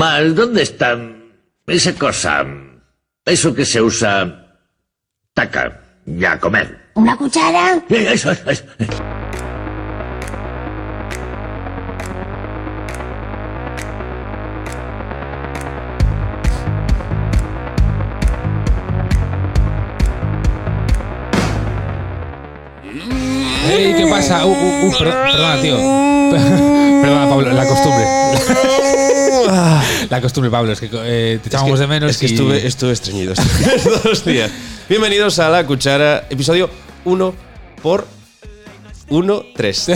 Mal, ¿dónde está esa cosa? Eso que se usa... Taca, ya comer. ¿Una cuchara? Eh, Eso, eso, eso. ¡Ey! ¿Qué pasa? Uh, uh, uh, per- perdona, tío. perdona, Pablo, la costumbre. la costumbre, Pablo, es que eh, te echábamos de menos. Es que y- estuve, estuve estreñido estos dos días. Bienvenidos a La Cuchara, episodio 1 por 1, 3.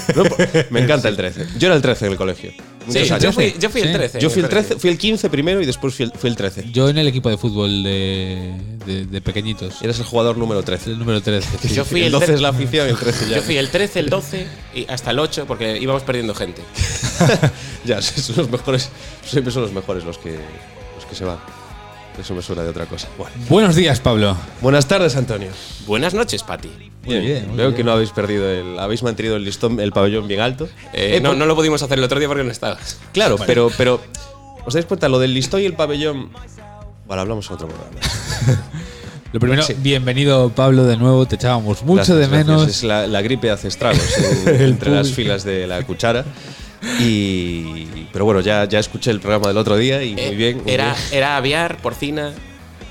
me encanta el 13. Yo era el 13 en el colegio. Muchos Sí, años. yo fui, yo fui el Sí. 13. Yo fui el 13, parece. fui el 15 primero y después fui el, fui el 13. Yo en el equipo de fútbol de, de, de pequeñitos. Eres el jugador número 13. El número 13. sí. Yo fui el el 12 tre- es la afición y el 13 ya. Yo fui el 13, el 12 y hasta el 8 porque íbamos perdiendo gente. ya, son los mejores. Siempre son los mejores los que, los que se van. Eso me suena de otra cosa. Bueno. Buenos días, Pablo. Buenas tardes, Antonio. Buenas noches, Pati. Muy bien, muy Veo bien. que no habéis perdido el. Habéis mantenido el listón, el pabellón bien alto. Eh, Eh, no, no lo pudimos hacer el otro día porque no estabas. Claro, pero, pero. ¿Os dais cuenta? Lo del listón y el pabellón. Vale, hablamos en otro programa. Lo primero, Sí. bienvenido, Pablo, de nuevo. Te echábamos mucho Gracias, de gracias. menos. Es la, la gripe hace estragos entre las filas de la cuchara. Y. Pero bueno, ya, ya escuché el programa del otro día y Eh, muy bien. muy era, bien. era aviar, porcina,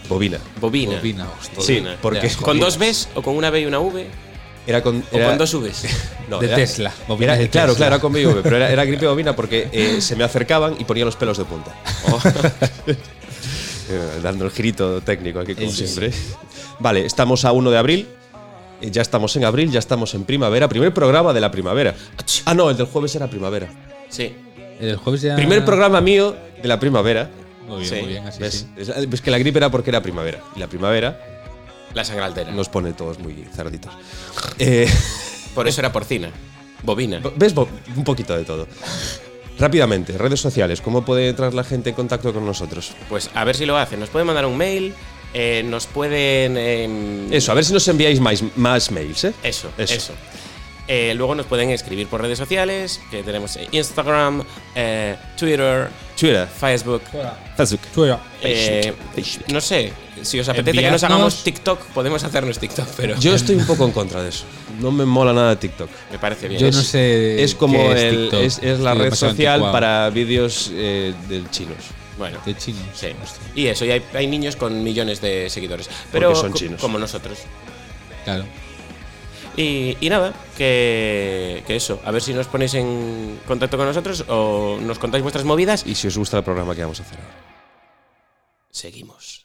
Bobina. bovina. Bovina, hostia. Sí, Bovina. porque. Ya. ¿Con dos Bs o con una B y una V? Era con. ¿O era- con dos Vs? no, de era- Tesla. Bovina Era- de claro, Tesla. claro, era con BV, pero era, era gripe bovina porque eh, se me acercaban y ponía los pelos de punta. Eh, Dando el girito técnico aquí, como Sí, sí. siempre. Vale, estamos a 1 de abril. Eh, Ya estamos en abril, ya estamos en primavera. Primer programa de la primavera. Ah, no, el del jueves era primavera. Sí. El jueves ya. Primer programa mío de la primavera. Muy bien, Sí. muy bien. Así ¿Ves? sí. Es- ves que la gripe era porque era primavera. Y la primavera La sangre altera. nos pone todos muy cerditos. Eh, Por eso era porcina. Bovina. ¿Ves? Bo- Un poquito de todo. Rápidamente, redes sociales. ¿Cómo puede entrar la gente en contacto con nosotros? Pues a ver si lo hacen. Nos pueden mandar un mail, eh, nos pueden. em, Eso, a ver si nos enviáis más, más mails, ¿eh? Eso, Eso. eso. Eh, luego nos pueden escribir por redes sociales, que tenemos Instagram, eh, Twitter, Twitter, Facebook. Facebook. Eh, no sé, si os apetece que nos hagamos TikTok, podemos hacernos TikTok, pero Yo estoy un poco en contra de eso. No me mola nada TikTok. me parece bien. Yo Es- no sé. Es como qué es el, TikTok. es, es la red social anticuado. para vídeos eh, del chinos. Bueno, De chinos. sí. Y eso, y hay, hay niños con millones de seguidores. Pero son chinos. como nosotros. Claro. Y, y nada, que, que eso, a ver si nos ponéis en contacto con nosotros o nos contáis vuestras movidas Y si os gusta el programa que vamos a hacer ahora. seguimos.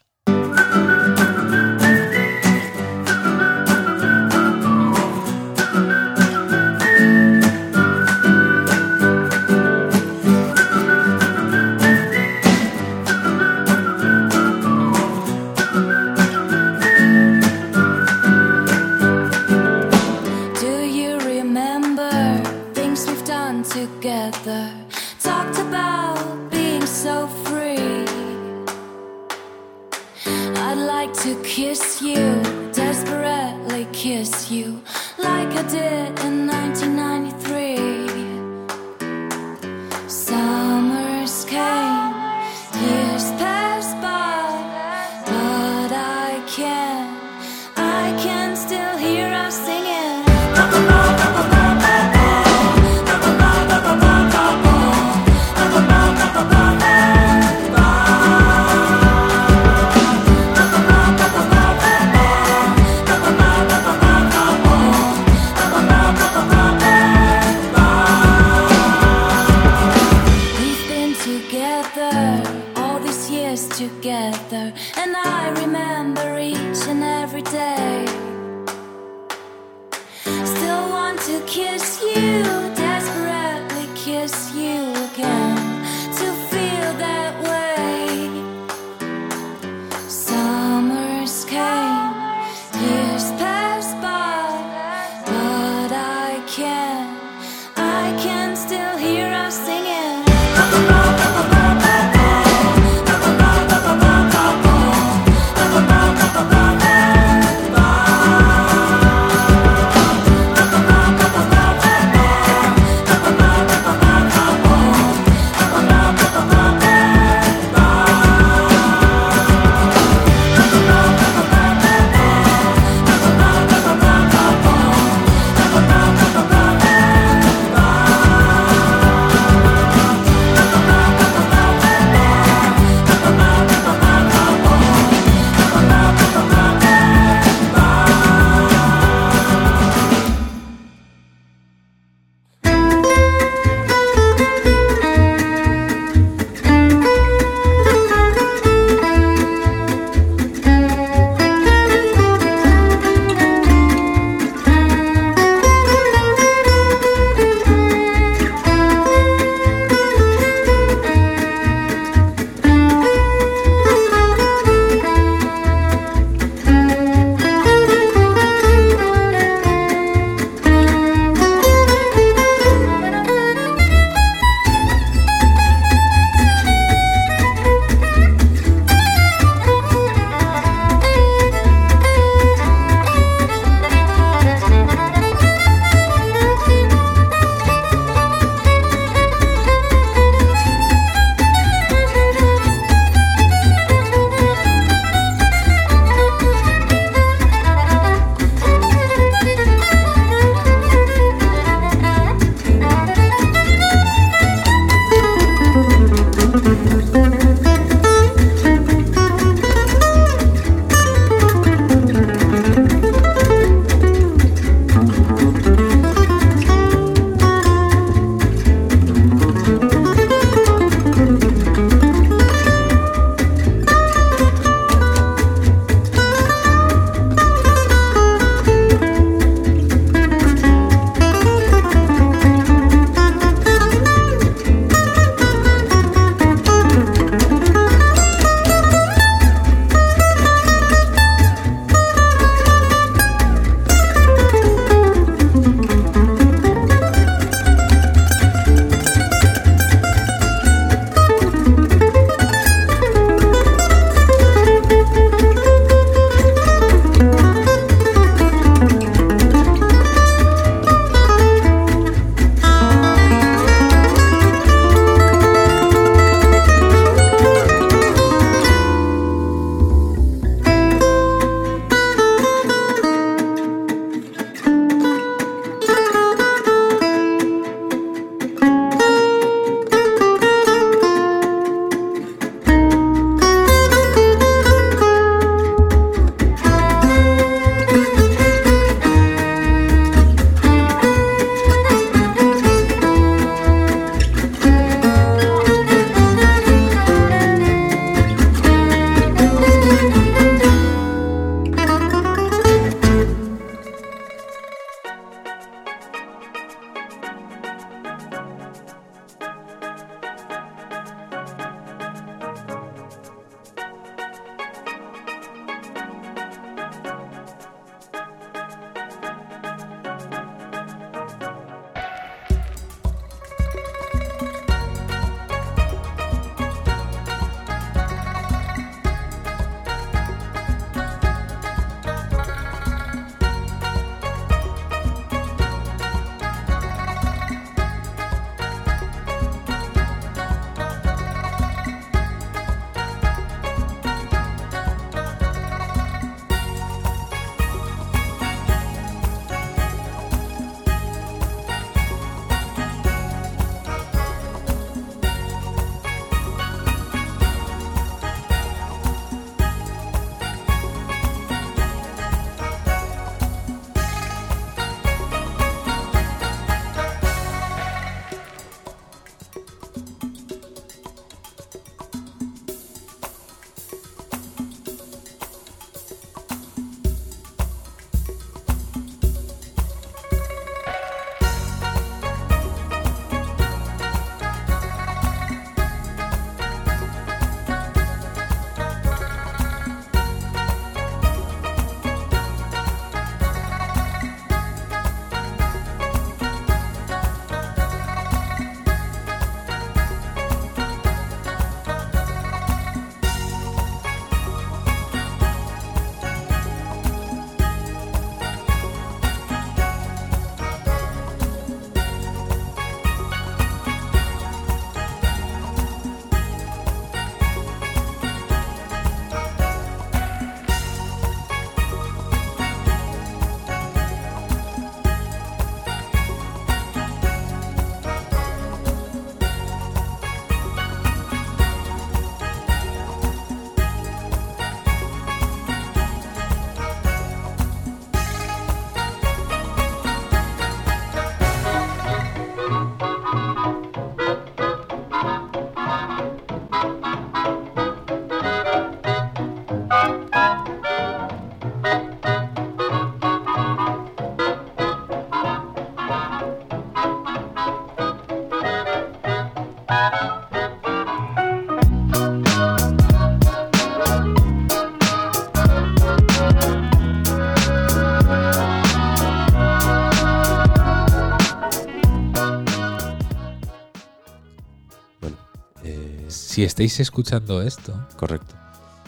Si estáis escuchando esto, correcto.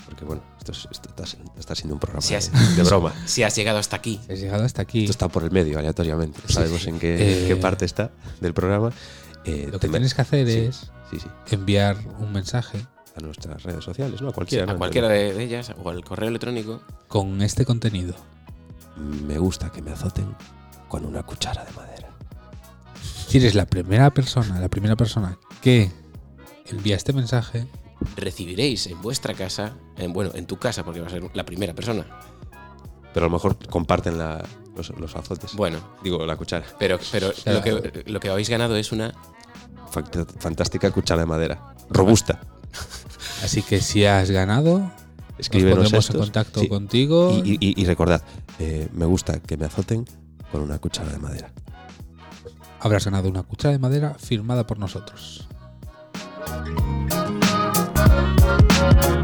Porque bueno, esto, es- esto está, está siendo un programa Si has- de, de broma. Si has llegado hasta aquí, has llegado hasta aquí. Esto está por el medio, aleatoriamente. Sabemos en qué, Eh, qué parte está del programa. Eh, Lo que te- tienes que hacer sí, es Sí, sí. enviar un mensaje A nuestras redes sociales, ¿no? A cualquiera. a ¿no? cualquiera de, de ellas o al correo electrónico, con este contenido. Me gusta que me azoten con una cuchara de madera. Si eres la primera persona, la primera persona que envía este mensaje, recibiréis en vuestra casa, en, bueno, en tu casa, porque va a ser la primera persona. Pero a lo mejor comparten la- los, los azotes. Bueno, Digo, la cuchara. pero, pero sea, lo, que, lo que habéis ganado es una. Fant- Fantástica cuchara de madera. Robusta. así que si has ganado, Escríbenos nos pondremos estos. en contacto Sí. contigo. Y, y- y recordad, eh, me gusta que me azoten con una cuchara de madera. Habrás ganado una cuchara de madera firmada por nosotros. Thank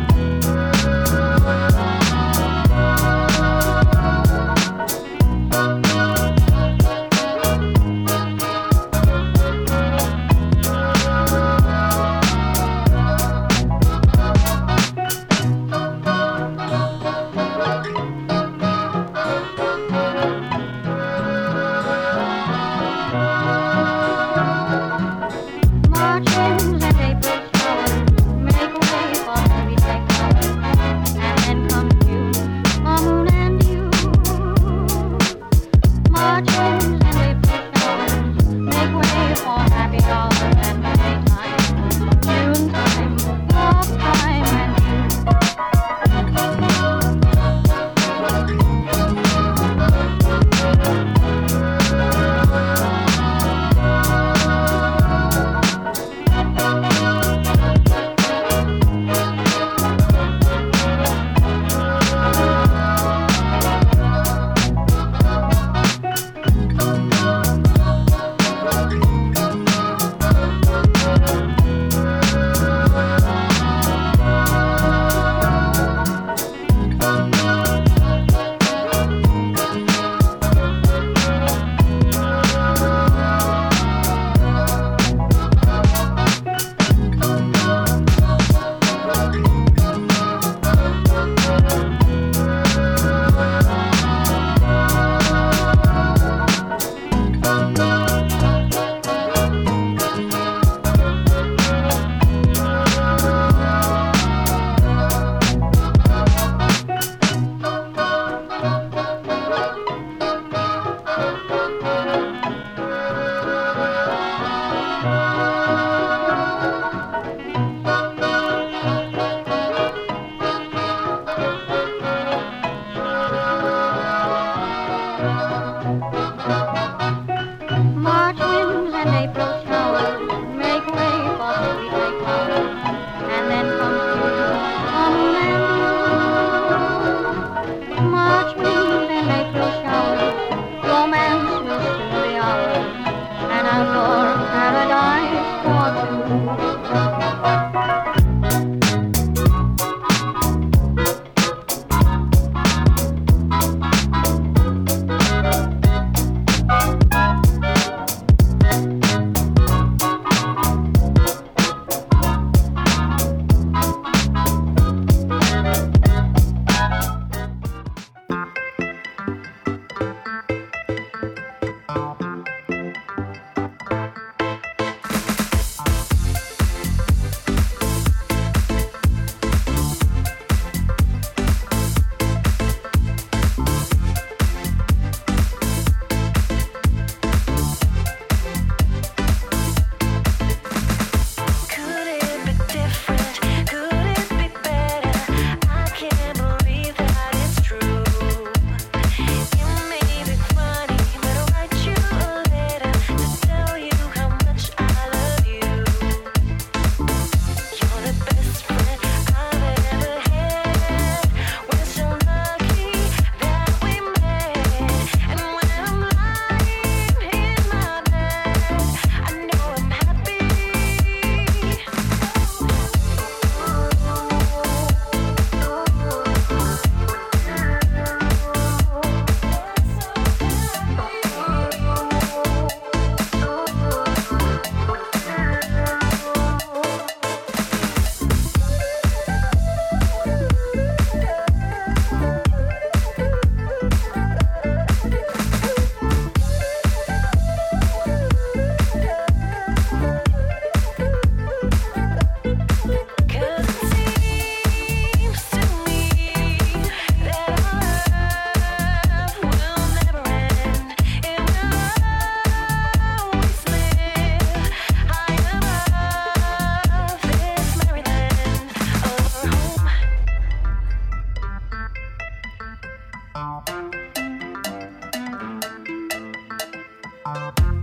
Bye.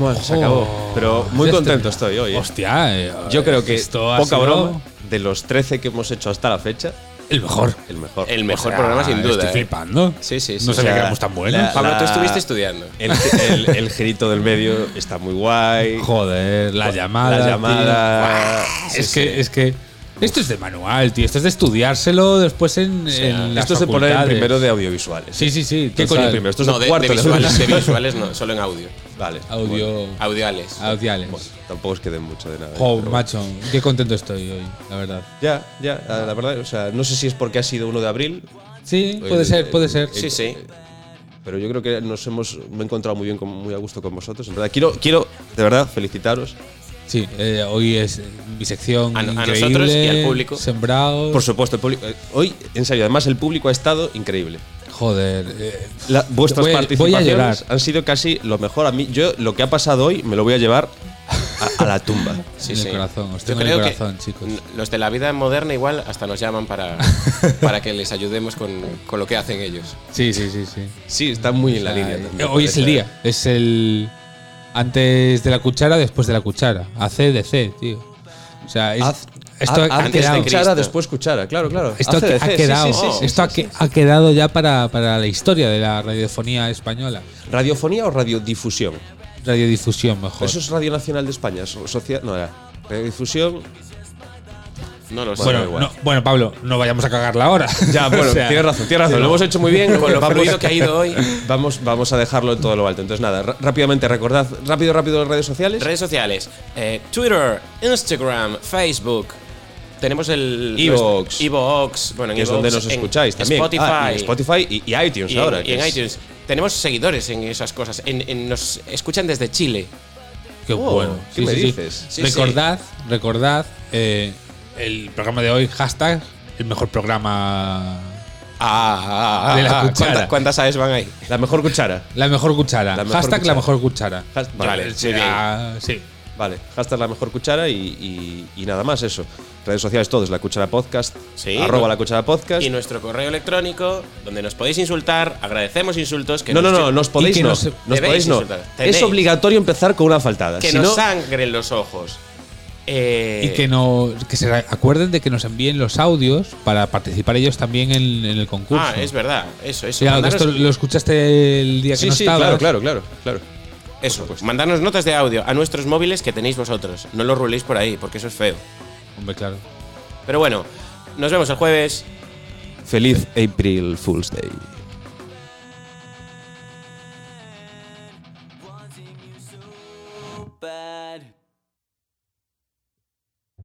Bueno, se acabó. Pero muy contento estoy hoy. ¿eh? Hostia, eh, Yo creo que, esto poca sido broma, de los 13 que hemos hecho hasta la fecha, El mejor. el mejor. El mejor O sea, programa sin duda. Estoy ¿eh? flipando. Sí, sí, sí. No O sabía sea, que éramos tan buenos. la- Pablo, tú estuviste estudiando. El, el, el girito del medio está muy guay. Joder, la llamada. La tío. llamada. es Sí, que, sí. es que. Esto es de manual, tío. Esto es de estudiárselo después en, en las Esto es de poner en primero de audiovisuales. Sí, sí, sí. ¿Qué coño primero? Esto es no, de cuarto de visuales, de audiovisuales. visuales no, solo en audio. Vale. Audio. Audiales. Audiales. Bueno, tampoco es que den mucho de nada. Bueno. macho, qué contento estoy hoy, la verdad. Ya, ya, la verdad, o sea, no sé si es porque ha sido 1 de abril, Sí, puede Eh, ser, puede ser. Sí, sí. pero yo creo que nos hemos me he encontrado muy bien, muy a gusto con vosotros. En verdad, quiero, quiero de verdad felicitaros. Sí, eh, hoy es mi sección A- a increíble, nosotros y al público. Sembrado. Por supuesto, el público. eh, Hoy, en serio, además el público ha estado increíble. Joder. eh, La- vuestras Voy a- voy a participaciones han sido casi lo mejor. A mí, yo lo que ha pasado hoy me lo voy a llevar a, a la tumba. Sí, En el sí. corazón, os Yo tengo en el corazón, chicos. Los de la vida moderna igual hasta nos llaman para, para que les ayudemos con, con lo que hacen ellos. Sí, sí, sí, sí. Sí, está muy en la O sea, línea. también, hoy es el día. Es el. Antes de la cuchara, después de la cuchara. AC de C, tío. O sea, es- Haz- esto ha, antes quedado. de cuchara, después cuchara, claro, claro. Esto ha, ACDC, quedado, sí, sí, sí, esto ha, quedado ya para, para la historia de la radiofonía española. ¿Radiofonía o radiodifusión? Radiodifusión, mejor. Eso es Radio Nacional de España. so- socia- no era. Radiodifusión. No lo sé. bueno, da igual. no- bueno, Pablo, no vayamos a cagarla ahora. Ya, bueno, O sea, tienes razón, tienes razón. Lo hemos hecho muy bien. Con lo fluido que ha ido hoy. vamos, vamos a dejarlo en todo lo alto. Entonces, nada, rápidamente recordad, rápido, rápido las redes sociales. Redes sociales: eh, Twitter, Instagram, Facebook. Tenemos el. Evox. Evox. Bueno, en que es donde nos en escucháis también. Spotify. Ah, y Spotify y, y iTunes y en- ahora. y en es- iTunes. Tenemos seguidores en esas cosas. En- en- nos escuchan desde Chile. Qué Oh, bueno. ¿qué me dices? Sí, recordad, recordad eh, el programa de hoy, hashtag, el mejor programa. Ah, ah, De la ah, cuchara. ¿cuánta- ¿Cuántas aves van ahí? La mejor cuchara. La mejor cuchara. La mejor hashtag cuchara. la mejor cuchara. Has- Vale, muy sea, sí. Vale, hashtag la mejor cuchara y, y- y nada más eso. Redes sociales todos, la cuchara podcast, Sí, arroba no. la cuchara podcast. Y nuestro correo electrónico, donde nos podéis insultar, agradecemos insultos. Que no, no, nos, no, nos podéis no. nos- podéis no. Es obligatorio empezar con una faltada. Que si nos no, sangren los ojos. Eh, Y que, no, que se acuerden de que nos envíen los audios para participar ellos también en, en el concurso. Ah, es verdad, eso, eso. Mandaros- esto lo escuchaste el día que Sí, no sí, estabas. claro, claro, claro, claro. eso. Mandarnos notas de audio a nuestros móviles que tenéis vosotros. No lo ruléis por ahí, porque eso es feo. Hombre, claro. Pero bueno, nos vemos el jueves. Feliz April Fool's Day.